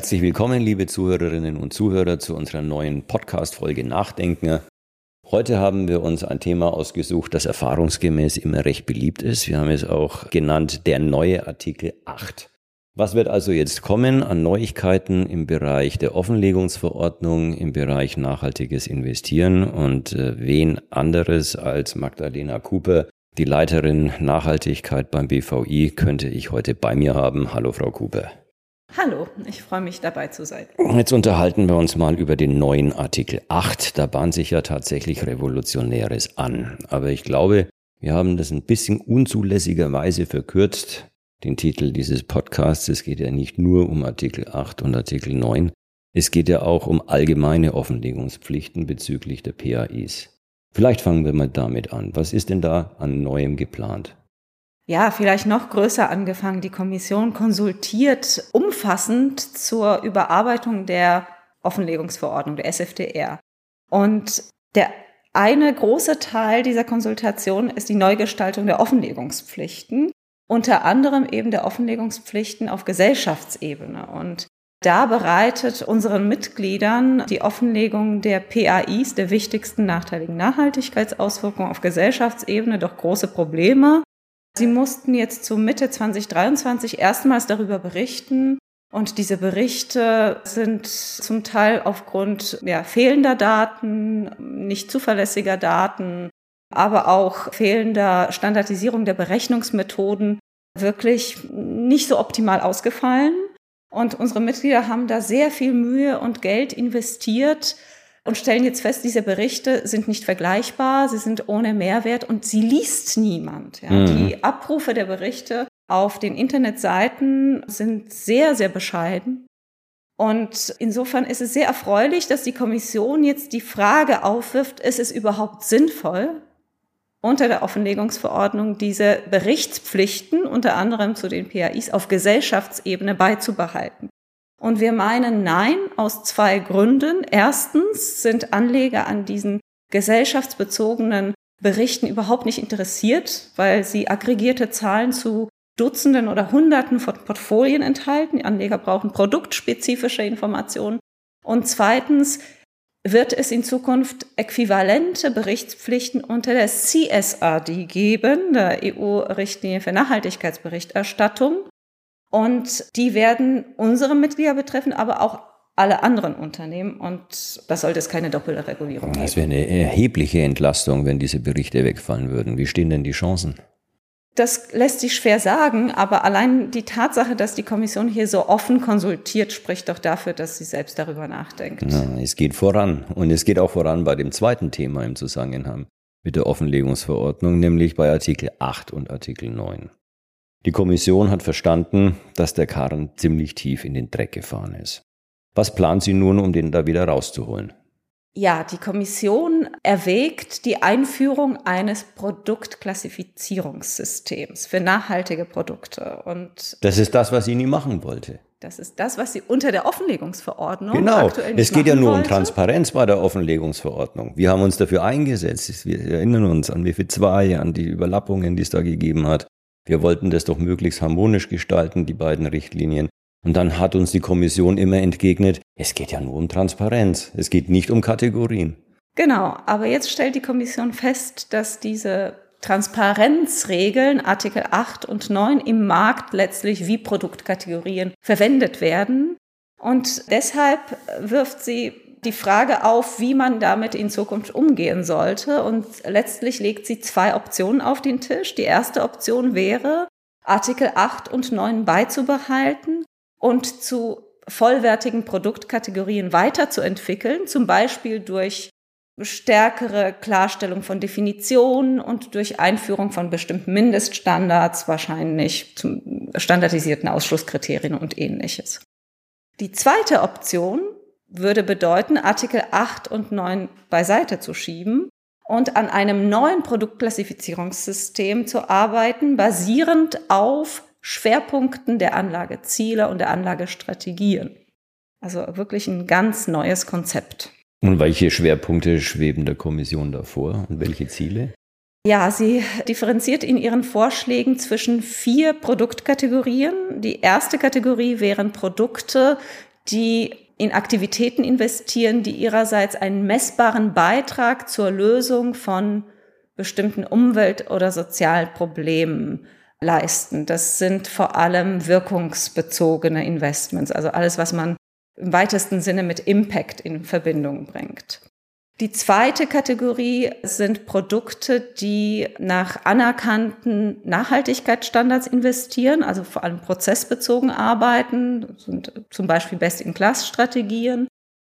Herzlich willkommen, liebe Zuhörerinnen und Zuhörer, zu unserer neuen Podcast-Folge Nachdenken. Heute haben wir uns ein Thema ausgesucht, das erfahrungsgemäß immer recht beliebt ist. Wir haben es auch genannt, der neue Artikel 8. Was wird also jetzt kommen an Neuigkeiten im Bereich der Offenlegungsverordnung, im Bereich nachhaltiges Investieren und äh, wen anderes als Magdalena Cooper, die Leiterin Nachhaltigkeit beim BVI, könnte ich heute bei mir haben. Hallo, Frau Cooper. Hallo, ich freue mich dabei zu sein. Jetzt unterhalten wir uns mal über den neuen Artikel 8. Da bahnt sich ja tatsächlich Revolutionäres an. Aber ich glaube, wir haben das ein bisschen unzulässigerweise verkürzt, den Titel dieses Podcasts. Es geht ja nicht nur um Artikel 8 und Artikel 9. Es geht ja auch um allgemeine Offenlegungspflichten bezüglich der PAIs. Vielleicht fangen wir mal damit an. Was ist denn da an Neuem geplant? Ja, vielleicht noch größer angefangen. Die Kommission konsultiert umfassend zur Überarbeitung der Offenlegungsverordnung, der SFDR. Und der eine große Teil dieser Konsultation ist die Neugestaltung der Offenlegungspflichten, unter anderem eben der Offenlegungspflichten auf Gesellschaftsebene. Und da bereitet unseren Mitgliedern die Offenlegung der PAIs, der wichtigsten nachteiligen Nachhaltigkeitsauswirkungen auf Gesellschaftsebene, doch große Probleme. Sie mussten jetzt zu Mitte 2023 erstmals darüber berichten. Und diese Berichte sind zum Teil aufgrund ja, fehlender Daten, nicht zuverlässiger Daten, aber auch fehlender Standardisierung der Berechnungsmethoden wirklich nicht so optimal ausgefallen. Und unsere Mitglieder haben da sehr viel Mühe und Geld investiert, und stellen jetzt fest, diese Berichte sind nicht vergleichbar, sie sind ohne Mehrwert und sie liest niemand. Ja. Mhm. Die Abrufe der Berichte auf den Internetseiten sind sehr, sehr bescheiden. Und insofern ist es sehr erfreulich, dass die Kommission jetzt die Frage aufwirft, ist es überhaupt sinnvoll, unter der Offenlegungsverordnung diese Berichtspflichten, unter anderem zu den PAIs, auf Gesellschaftsebene beizubehalten. Und wir meinen nein aus zwei Gründen. Erstens sind Anleger an diesen gesellschaftsbezogenen Berichten überhaupt nicht interessiert, weil sie aggregierte Zahlen zu Dutzenden oder Hunderten von Portfolien enthalten. Die Anleger brauchen produktspezifische Informationen. Und zweitens wird es in Zukunft äquivalente Berichtspflichten unter der CSRD geben, der EU-Richtlinie für Nachhaltigkeitsberichterstattung. Und die werden unsere Mitglieder betreffen, aber auch alle anderen Unternehmen. Und das sollte es keine doppelte Regulierung geben. Das wäre eine erhebliche Entlastung, wenn diese Berichte wegfallen würden. Wie stehen denn die Chancen? Das lässt sich schwer sagen, aber allein die Tatsache, dass die Kommission hier so offen konsultiert, spricht doch dafür, dass sie selbst darüber nachdenkt. Ja, es geht voran. Und es geht auch voran bei dem zweiten Thema im Zusammenhang mit der Offenlegungsverordnung, nämlich bei Artikel 8 und Artikel 9. Die Kommission hat verstanden, dass der Karren ziemlich tief in den Dreck gefahren ist. Was plant sie nun, um den da wieder rauszuholen? Ja, die Kommission erwägt die Einführung eines Produktklassifizierungssystems für nachhaltige Produkte. Und das ist das, was sie nie machen wollte. Das ist das, was sie unter der Offenlegungsverordnung genau. aktuell nicht Es geht ja nur wollte. um Transparenz bei der Offenlegungsverordnung. Wir haben uns dafür eingesetzt. Wir erinnern uns an MIFID 2, an die Überlappungen, die es da gegeben hat. Wir wollten das doch möglichst harmonisch gestalten, die beiden Richtlinien. Und dann hat uns die Kommission immer entgegnet, es geht ja nur um Transparenz, es geht nicht um Kategorien. Genau, aber jetzt stellt die Kommission fest, dass diese Transparenzregeln, Artikel 8 und 9, im Markt letztlich wie Produktkategorien verwendet werden. Und deshalb wirft sie die Frage auf, wie man damit in Zukunft umgehen sollte. Und letztlich legt sie zwei Optionen auf den Tisch. Die erste Option wäre, Artikel 8 und 9 beizubehalten und zu vollwertigen Produktkategorien weiterzuentwickeln, zum Beispiel durch stärkere Klarstellung von Definitionen und durch Einführung von bestimmten Mindeststandards, wahrscheinlich zum standardisierten Ausschlusskriterien und ähnliches. Die zweite Option würde bedeuten, Artikel 8 und 9 beiseite zu schieben und an einem neuen Produktklassifizierungssystem zu arbeiten, basierend auf Schwerpunkten der Anlageziele und der Anlagestrategien. Also wirklich ein ganz neues Konzept. Und welche Schwerpunkte schweben der Kommission davor und welche Ziele? Ja, sie differenziert in ihren Vorschlägen zwischen vier Produktkategorien. Die erste Kategorie wären Produkte, die in Aktivitäten investieren, die ihrerseits einen messbaren Beitrag zur Lösung von bestimmten Umwelt- oder Sozialproblemen leisten. Das sind vor allem wirkungsbezogene Investments, also alles, was man im weitesten Sinne mit Impact in Verbindung bringt. Die zweite Kategorie sind Produkte, die nach anerkannten Nachhaltigkeitsstandards investieren, also vor allem prozessbezogen arbeiten, das sind zum Beispiel Best-in-Class-Strategien.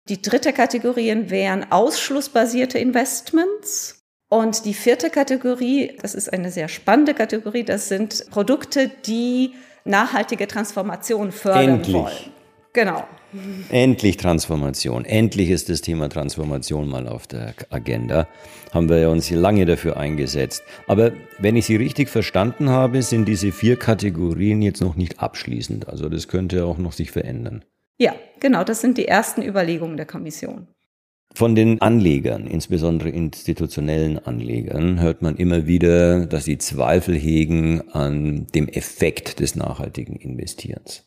Die dritte Kategorie wären ausschlussbasierte Investments. Und die vierte Kategorie, das ist eine sehr spannende Kategorie, das sind Produkte, die nachhaltige Transformation fördern Endlich. wollen. Genau. Endlich Transformation. Endlich ist das Thema Transformation mal auf der Agenda. Haben wir uns lange dafür eingesetzt. Aber wenn ich Sie richtig verstanden habe, sind diese vier Kategorien jetzt noch nicht abschließend. Also das könnte auch noch sich verändern. Ja, genau. Das sind die ersten Überlegungen der Kommission. Von den Anlegern, insbesondere institutionellen Anlegern, hört man immer wieder, dass sie Zweifel hegen an dem Effekt des nachhaltigen Investierens.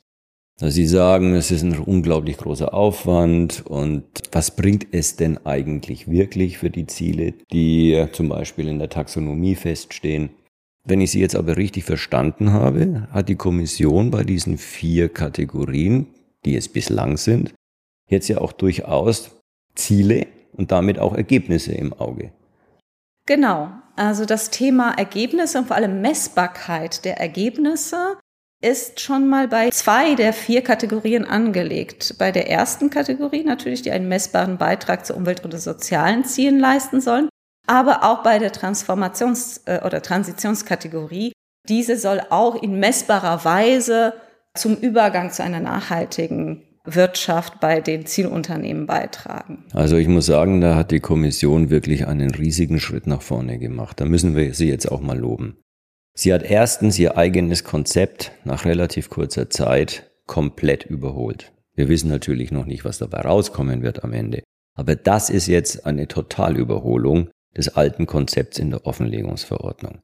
Also sie sagen, es ist ein unglaublich großer Aufwand und was bringt es denn eigentlich wirklich für die Ziele, die zum Beispiel in der Taxonomie feststehen? Wenn ich Sie jetzt aber richtig verstanden habe, hat die Kommission bei diesen vier Kategorien, die es bislang sind, jetzt ja auch durchaus Ziele und damit auch Ergebnisse im Auge. Genau. Also das Thema Ergebnisse und vor allem Messbarkeit der Ergebnisse ist schon mal bei zwei der vier Kategorien angelegt. Bei der ersten Kategorie natürlich, die einen messbaren Beitrag zu Umwelt- und sozialen Zielen leisten sollen, aber auch bei der Transformations- äh, oder Transitionskategorie. Diese soll auch in messbarer Weise zum Übergang zu einer nachhaltigen Wirtschaft bei den Zielunternehmen beitragen. Also ich muss sagen, da hat die Kommission wirklich einen riesigen Schritt nach vorne gemacht. Da müssen wir sie jetzt auch mal loben. Sie hat erstens ihr eigenes Konzept nach relativ kurzer Zeit komplett überholt. Wir wissen natürlich noch nicht, was dabei rauskommen wird am Ende. Aber das ist jetzt eine Totalüberholung des alten Konzepts in der Offenlegungsverordnung.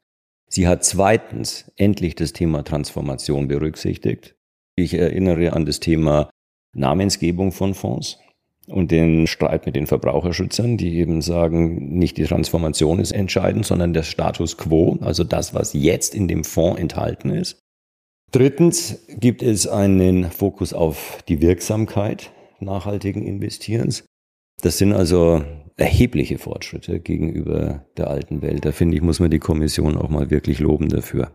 Sie hat zweitens endlich das Thema Transformation berücksichtigt. Ich erinnere an das Thema Namensgebung von Fonds und den Streit mit den Verbraucherschützern, die eben sagen, nicht die Transformation ist entscheidend, sondern der Status quo, also das, was jetzt in dem Fonds enthalten ist. Drittens gibt es einen Fokus auf die Wirksamkeit nachhaltigen Investierens. Das sind also erhebliche Fortschritte gegenüber der alten Welt. Da finde ich, muss man die Kommission auch mal wirklich loben dafür.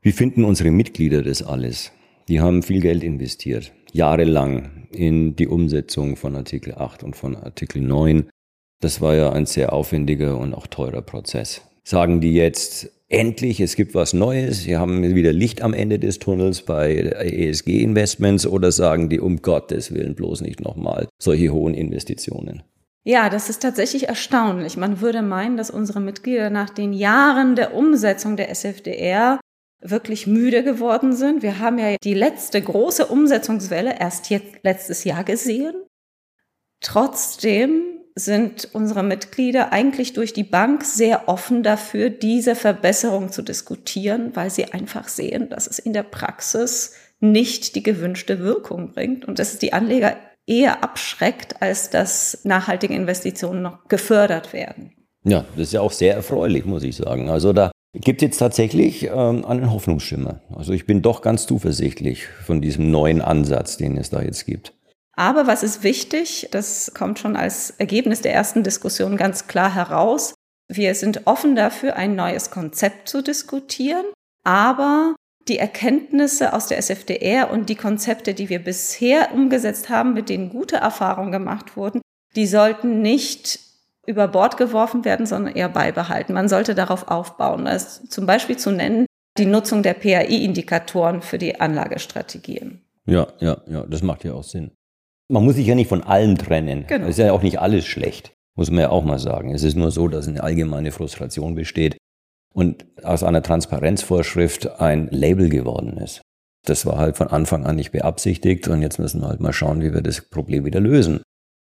Wie finden unsere Mitglieder das alles? Die haben viel Geld investiert, jahrelang in die Umsetzung von Artikel 8 und von Artikel 9. Das war ja ein sehr aufwendiger und auch teurer Prozess. Sagen die jetzt, endlich, es gibt was Neues, wir haben wieder Licht am Ende des Tunnels bei ESG-Investments oder sagen die, um Gottes Willen bloß nicht nochmal solche hohen Investitionen? Ja, das ist tatsächlich erstaunlich. Man würde meinen, dass unsere Mitglieder nach den Jahren der Umsetzung der SFDR wirklich müde geworden sind. Wir haben ja die letzte große Umsetzungswelle erst jetzt letztes Jahr gesehen. Trotzdem sind unsere Mitglieder eigentlich durch die Bank sehr offen dafür, diese Verbesserung zu diskutieren, weil sie einfach sehen, dass es in der Praxis nicht die gewünschte Wirkung bringt und dass es die Anleger eher abschreckt, als dass nachhaltige Investitionen noch gefördert werden. Ja, das ist ja auch sehr erfreulich, muss ich sagen. Also da gibt jetzt tatsächlich ähm, einen Hoffnungsschimmer. Also ich bin doch ganz zuversichtlich von diesem neuen Ansatz, den es da jetzt gibt. Aber was ist wichtig, das kommt schon als Ergebnis der ersten Diskussion ganz klar heraus. Wir sind offen dafür, ein neues Konzept zu diskutieren, aber die Erkenntnisse aus der SFDR und die Konzepte, die wir bisher umgesetzt haben, mit denen gute Erfahrungen gemacht wurden, die sollten nicht über Bord geworfen werden, sondern eher beibehalten. Man sollte darauf aufbauen. Da ist zum Beispiel zu nennen die Nutzung der PAI-Indikatoren für die Anlagestrategien. Ja, ja, ja, das macht ja auch Sinn. Man muss sich ja nicht von allem trennen. Genau. Es ist ja auch nicht alles schlecht, muss man ja auch mal sagen. Es ist nur so, dass eine allgemeine Frustration besteht und aus einer Transparenzvorschrift ein Label geworden ist. Das war halt von Anfang an nicht beabsichtigt und jetzt müssen wir halt mal schauen, wie wir das Problem wieder lösen.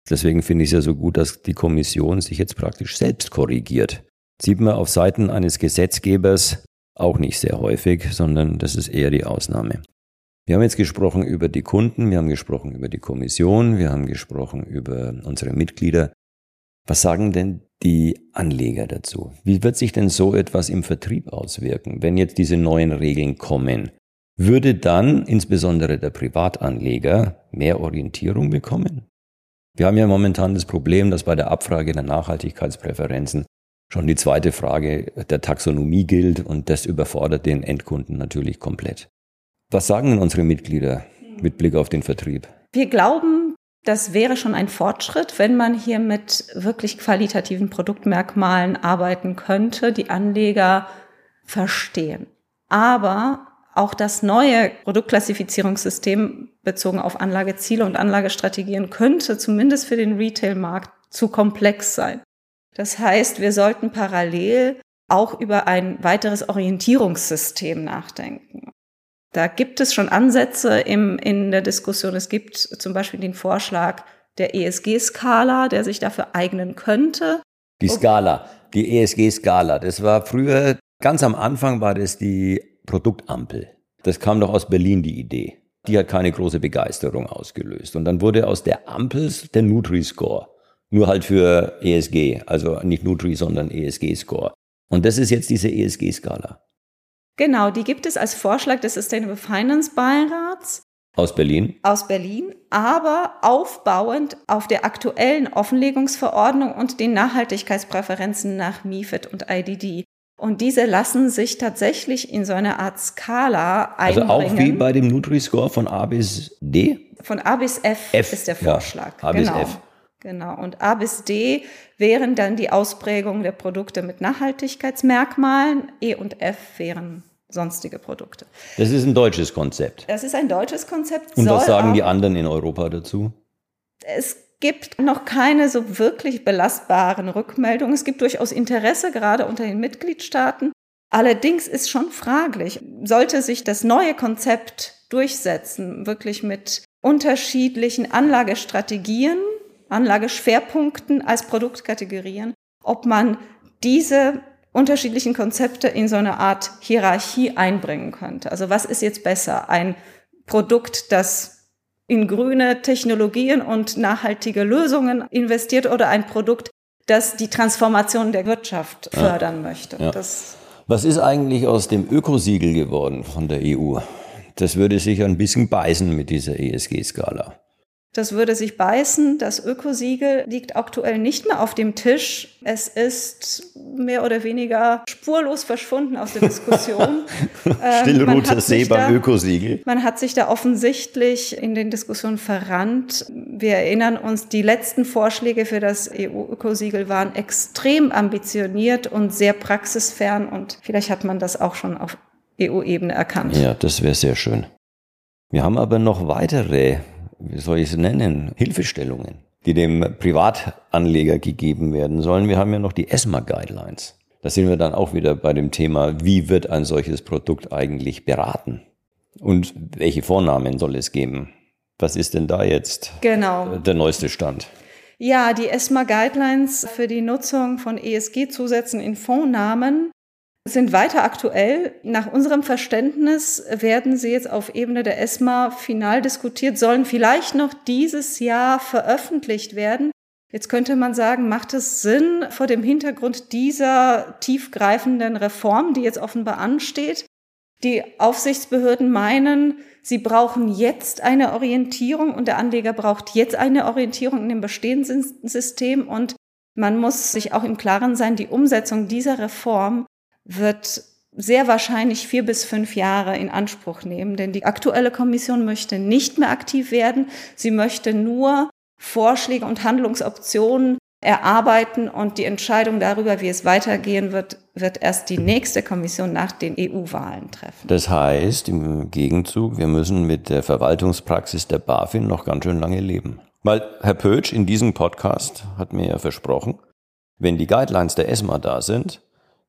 Deswegen finde ich es ja so gut, dass die Kommission sich jetzt praktisch selbst korrigiert. Sieht man auf Seiten eines Gesetzgebers auch nicht sehr häufig, sondern das ist eher die Ausnahme. Wir haben jetzt gesprochen über die Kunden, wir haben gesprochen über die Kommission, wir haben gesprochen über unsere Mitglieder. Was sagen denn die Anleger dazu? Wie wird sich denn so etwas im Vertrieb auswirken, wenn jetzt diese neuen Regeln kommen? Würde dann insbesondere der Privatanleger mehr Orientierung bekommen? Wir haben ja momentan das Problem, dass bei der Abfrage der Nachhaltigkeitspräferenzen schon die zweite Frage der Taxonomie gilt und das überfordert den Endkunden natürlich komplett. Was sagen denn unsere Mitglieder mit Blick auf den Vertrieb? Wir glauben, das wäre schon ein Fortschritt, wenn man hier mit wirklich qualitativen Produktmerkmalen arbeiten könnte, die Anleger verstehen. Aber auch das neue Produktklassifizierungssystem bezogen auf Anlageziele und Anlagestrategien könnte zumindest für den Retail-Markt zu komplex sein. Das heißt, wir sollten parallel auch über ein weiteres Orientierungssystem nachdenken. Da gibt es schon Ansätze im, in der Diskussion. Es gibt zum Beispiel den Vorschlag der ESG-Skala, der sich dafür eignen könnte. Die Skala, die ESG-Skala, das war früher, ganz am Anfang war das die Produktampel. Das kam doch aus Berlin, die Idee. Die hat keine große Begeisterung ausgelöst. Und dann wurde aus der Ampel der Nutri-Score. Nur halt für ESG, also nicht Nutri, sondern ESG-Score. Und das ist jetzt diese ESG-Skala. Genau, die gibt es als Vorschlag des Sustainable Finance Beirats. Aus Berlin? Aus Berlin, aber aufbauend auf der aktuellen Offenlegungsverordnung und den Nachhaltigkeitspräferenzen nach MIFID und IDD. Und diese lassen sich tatsächlich in so eine Art Skala einbringen. Also auch wie bei dem Nutri-Score von A bis D? Von A bis F, F ist der Vorschlag. Ja, A bis genau. F. Genau. Und A bis D wären dann die Ausprägung der Produkte mit Nachhaltigkeitsmerkmalen. E und F wären sonstige Produkte. Das ist ein deutsches Konzept. Das ist ein deutsches Konzept. Und was sagen die anderen in Europa dazu? Es gibt noch keine so wirklich belastbaren Rückmeldungen. Es gibt durchaus Interesse, gerade unter den Mitgliedstaaten. Allerdings ist schon fraglich, sollte sich das neue Konzept durchsetzen, wirklich mit unterschiedlichen Anlagestrategien, Anlageschwerpunkten als Produktkategorien, ob man diese unterschiedlichen Konzepte in so eine Art Hierarchie einbringen könnte. Also was ist jetzt besser? Ein Produkt, das in grüne Technologien und nachhaltige Lösungen investiert oder ein Produkt, das die Transformation der Wirtschaft fördern ja. möchte. Ja. Was ist eigentlich aus dem Ökosiegel geworden von der EU? Das würde sich ein bisschen beißen mit dieser ESG-Skala. Das würde sich beißen. Das Ökosiegel liegt aktuell nicht mehr auf dem Tisch. Es ist mehr oder weniger spurlos verschwunden aus der Diskussion. Stillroter See beim Ökosiegel. Man hat sich da offensichtlich in den Diskussionen verrannt. Wir erinnern uns, die letzten Vorschläge für das EU-Ökosiegel waren extrem ambitioniert und sehr praxisfern und vielleicht hat man das auch schon auf EU-Ebene erkannt. Ja, das wäre sehr schön. Wir haben aber noch weitere wie soll ich es nennen, Hilfestellungen, die dem Privatanleger gegeben werden sollen. Wir haben ja noch die ESMA Guidelines. Da sind wir dann auch wieder bei dem Thema, wie wird ein solches Produkt eigentlich beraten? Und welche Vornamen soll es geben? Was ist denn da jetzt genau. der neueste Stand? Ja, die ESMA Guidelines für die Nutzung von ESG-Zusätzen in Fondsnamen sind weiter aktuell. Nach unserem Verständnis werden sie jetzt auf Ebene der ESMA final diskutiert, sollen vielleicht noch dieses Jahr veröffentlicht werden. Jetzt könnte man sagen, macht es Sinn vor dem Hintergrund dieser tiefgreifenden Reform, die jetzt offenbar ansteht? Die Aufsichtsbehörden meinen, sie brauchen jetzt eine Orientierung und der Anleger braucht jetzt eine Orientierung in dem bestehenden System und man muss sich auch im Klaren sein, die Umsetzung dieser Reform wird sehr wahrscheinlich vier bis fünf Jahre in Anspruch nehmen, denn die aktuelle Kommission möchte nicht mehr aktiv werden. Sie möchte nur Vorschläge und Handlungsoptionen erarbeiten und die Entscheidung darüber, wie es weitergehen wird, wird erst die nächste Kommission nach den EU-Wahlen treffen. Das heißt im Gegenzug, wir müssen mit der Verwaltungspraxis der BaFin noch ganz schön lange leben. Weil Herr Pötsch in diesem Podcast hat mir ja versprochen, wenn die Guidelines der ESMA da sind,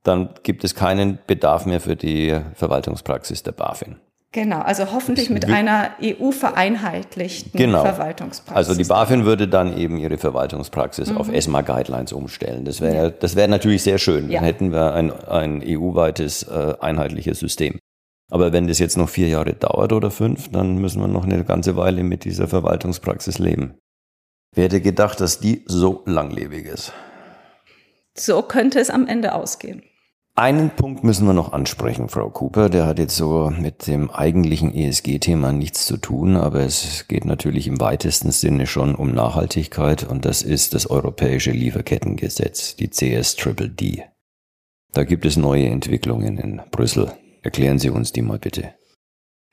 dann gibt es keinen Bedarf mehr für die Verwaltungspraxis der BaFin. Genau, also hoffentlich mit einer EU-vereinheitlichen genau. Verwaltungspraxis. Also die BaFin würde dann eben ihre Verwaltungspraxis mhm. auf ESMA-Guidelines umstellen. Das wäre ja. das wäre natürlich sehr schön. Ja. Dann hätten wir ein, ein EU-weites äh, einheitliches System. Aber wenn das jetzt noch vier Jahre dauert oder fünf, dann müssen wir noch eine ganze Weile mit dieser Verwaltungspraxis leben. Wer hätte gedacht, dass die so langlebig ist? So könnte es am Ende ausgehen. Einen Punkt müssen wir noch ansprechen, Frau Cooper. Der hat jetzt so mit dem eigentlichen ESG-Thema nichts zu tun, aber es geht natürlich im weitesten Sinne schon um Nachhaltigkeit und das ist das Europäische Lieferkettengesetz, die CSDDD. Da gibt es neue Entwicklungen in Brüssel. Erklären Sie uns die mal bitte.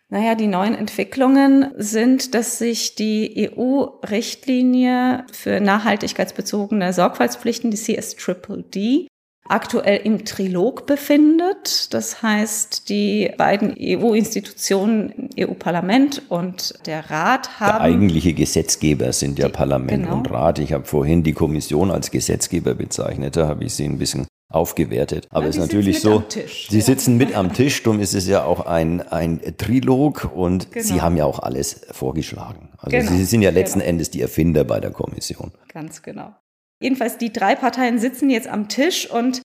Naja, die neuen Entwicklungen sind, dass sich die EU-Richtlinie für nachhaltigkeitsbezogene Sorgfaltspflichten, die CSDDD, aktuell im Trilog befindet. Das heißt, die beiden EU-Institutionen, EU-Parlament und der Rat haben. Der eigentliche Gesetzgeber sind ja Parlament genau. und Rat. Ich habe vorhin die Kommission als Gesetzgeber bezeichnet. Da habe ich sie ein bisschen aufgewertet. Aber es ist natürlich so, Sie ja. sitzen mit am Tisch, darum ist es ja auch ein, ein Trilog und genau. Sie haben ja auch alles vorgeschlagen. Also genau. Sie sind ja letzten genau. Endes die Erfinder bei der Kommission. Ganz genau. Jedenfalls die drei Parteien sitzen jetzt am Tisch und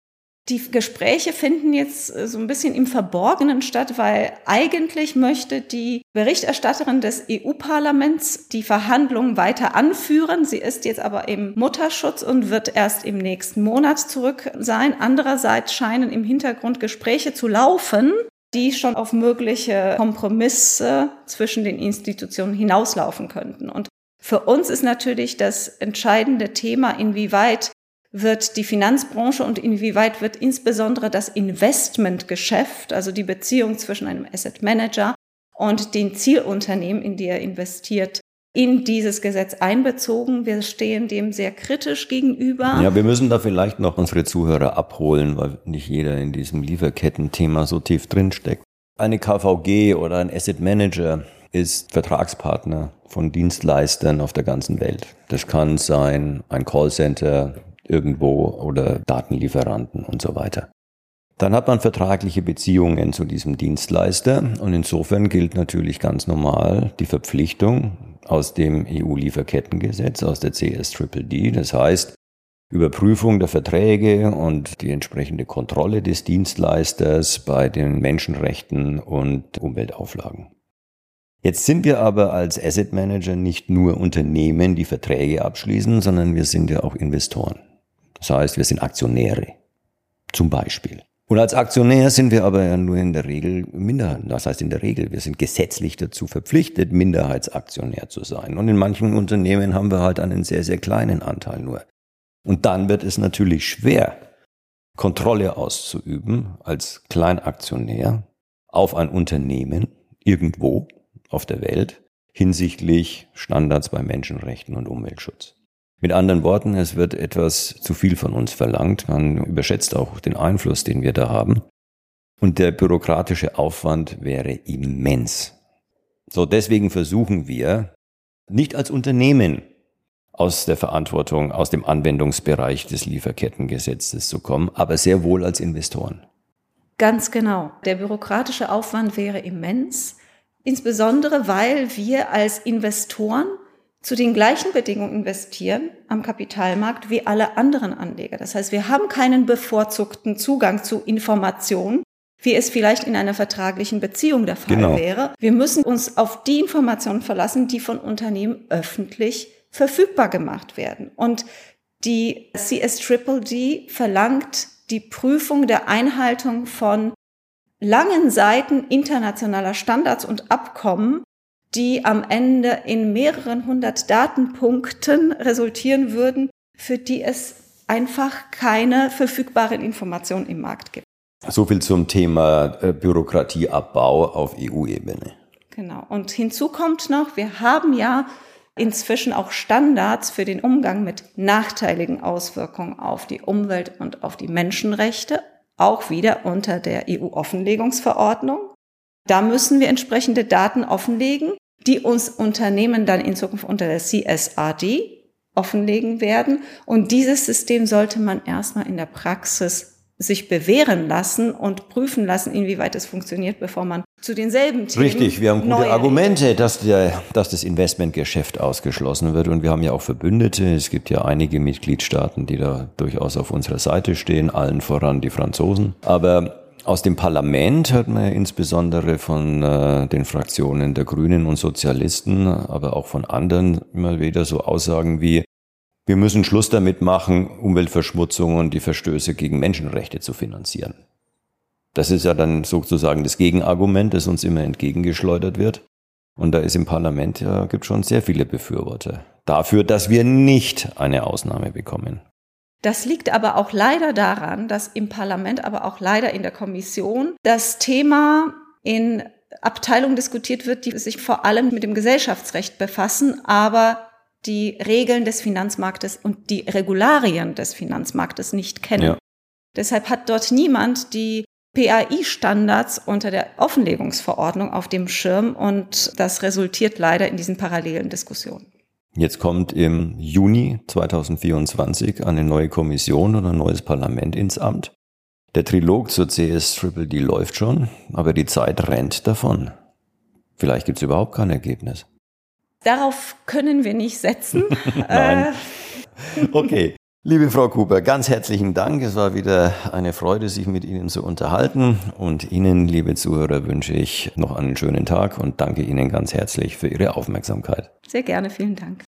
die Gespräche finden jetzt äh, so ein bisschen im Verborgenen statt, weil eigentlich möchte die Berichterstatterin des EU-Parlaments die Verhandlungen weiter anführen. Sie ist jetzt aber im Mutterschutz und wird erst im nächsten Monat zurück sein. Andererseits scheinen im Hintergrund Gespräche zu laufen, die schon auf mögliche Kompromisse zwischen den Institutionen hinauslaufen könnten. Und für uns ist natürlich das entscheidende Thema, inwieweit wird die Finanzbranche und inwieweit wird insbesondere das Investmentgeschäft, also die Beziehung zwischen einem Asset Manager und den Zielunternehmen, in die er investiert, in dieses Gesetz einbezogen. Wir stehen dem sehr kritisch gegenüber. Ja, wir müssen da vielleicht noch unsere Zuhörer abholen, weil nicht jeder in diesem Lieferketten-Thema so tief drinsteckt. Eine KVG oder ein Asset Manager ist Vertragspartner von Dienstleistern auf der ganzen Welt. Das kann sein ein Callcenter irgendwo oder Datenlieferanten und so weiter. Dann hat man vertragliche Beziehungen zu diesem Dienstleister und insofern gilt natürlich ganz normal die Verpflichtung aus dem EU-Lieferkettengesetz, aus der CSDDD. Das heißt, Überprüfung der Verträge und die entsprechende Kontrolle des Dienstleisters bei den Menschenrechten und Umweltauflagen. Jetzt sind wir aber als Asset Manager nicht nur Unternehmen, die Verträge abschließen, sondern wir sind ja auch Investoren. Das heißt, wir sind Aktionäre. Zum Beispiel. Und als Aktionär sind wir aber ja nur in der Regel Minderheit. Das heißt in der Regel, wir sind gesetzlich dazu verpflichtet, Minderheitsaktionär zu sein. Und in manchen Unternehmen haben wir halt einen sehr, sehr kleinen Anteil nur. Und dann wird es natürlich schwer, Kontrolle auszuüben als Kleinaktionär auf ein Unternehmen irgendwo auf der Welt hinsichtlich Standards bei Menschenrechten und Umweltschutz. Mit anderen Worten, es wird etwas zu viel von uns verlangt. Man überschätzt auch den Einfluss, den wir da haben. Und der bürokratische Aufwand wäre immens. So, deswegen versuchen wir, nicht als Unternehmen aus der Verantwortung, aus dem Anwendungsbereich des Lieferkettengesetzes zu kommen, aber sehr wohl als Investoren. Ganz genau. Der bürokratische Aufwand wäre immens. Insbesondere, weil wir als Investoren zu den gleichen Bedingungen investieren am Kapitalmarkt wie alle anderen Anleger. Das heißt, wir haben keinen bevorzugten Zugang zu Informationen, wie es vielleicht in einer vertraglichen Beziehung der Fall genau. wäre. Wir müssen uns auf die Informationen verlassen, die von Unternehmen öffentlich verfügbar gemacht werden. Und die CSDDD verlangt die Prüfung der Einhaltung von langen Seiten internationaler Standards und Abkommen, die am Ende in mehreren hundert Datenpunkten resultieren würden, für die es einfach keine verfügbaren Informationen im Markt gibt. So viel zum Thema äh, Bürokratieabbau auf EU-Ebene. Genau. Und hinzu kommt noch, wir haben ja inzwischen auch Standards für den Umgang mit nachteiligen Auswirkungen auf die Umwelt und auf die Menschenrechte auch wieder unter der EU-Offenlegungsverordnung. Da müssen wir entsprechende Daten offenlegen, die uns Unternehmen dann in Zukunft unter der CSRD offenlegen werden. Und dieses System sollte man erstmal in der Praxis sich bewähren lassen und prüfen lassen, inwieweit es funktioniert, bevor man zu denselben Themen. Richtig, wir haben gute Argumente, dass, der, dass das Investmentgeschäft ausgeschlossen wird. Und wir haben ja auch Verbündete. Es gibt ja einige Mitgliedstaaten, die da durchaus auf unserer Seite stehen, allen voran die Franzosen. Aber Aus dem Parlament hört man ja insbesondere von äh, den Fraktionen der Grünen und Sozialisten, aber auch von anderen immer wieder so Aussagen wie, wir müssen Schluss damit machen, Umweltverschmutzung und die Verstöße gegen Menschenrechte zu finanzieren. Das ist ja dann sozusagen das Gegenargument, das uns immer entgegengeschleudert wird. Und da ist im Parlament ja, gibt schon sehr viele Befürworter dafür, dass wir nicht eine Ausnahme bekommen. Das liegt aber auch leider daran, dass im Parlament, aber auch leider in der Kommission das Thema in Abteilungen diskutiert wird, die sich vor allem mit dem Gesellschaftsrecht befassen, aber die Regeln des Finanzmarktes und die Regularien des Finanzmarktes nicht kennen. Ja. Deshalb hat dort niemand die PAI-Standards unter der Offenlegungsverordnung auf dem Schirm und das resultiert leider in diesen parallelen Diskussionen. Jetzt kommt im Juni 2024 eine neue Kommission und ein neues Parlament ins Amt. Der Trilog zur CS-Triple-D läuft schon, aber die Zeit rennt davon. Vielleicht gibt es überhaupt kein Ergebnis. Darauf können wir nicht setzen. Nein. Äh. okay. Liebe Frau Cooper, ganz herzlichen Dank. Es war wieder eine Freude, sich mit Ihnen zu unterhalten. Und Ihnen, liebe Zuhörer, wünsche ich noch einen schönen Tag und danke Ihnen ganz herzlich für Ihre Aufmerksamkeit. Sehr gerne, vielen Dank.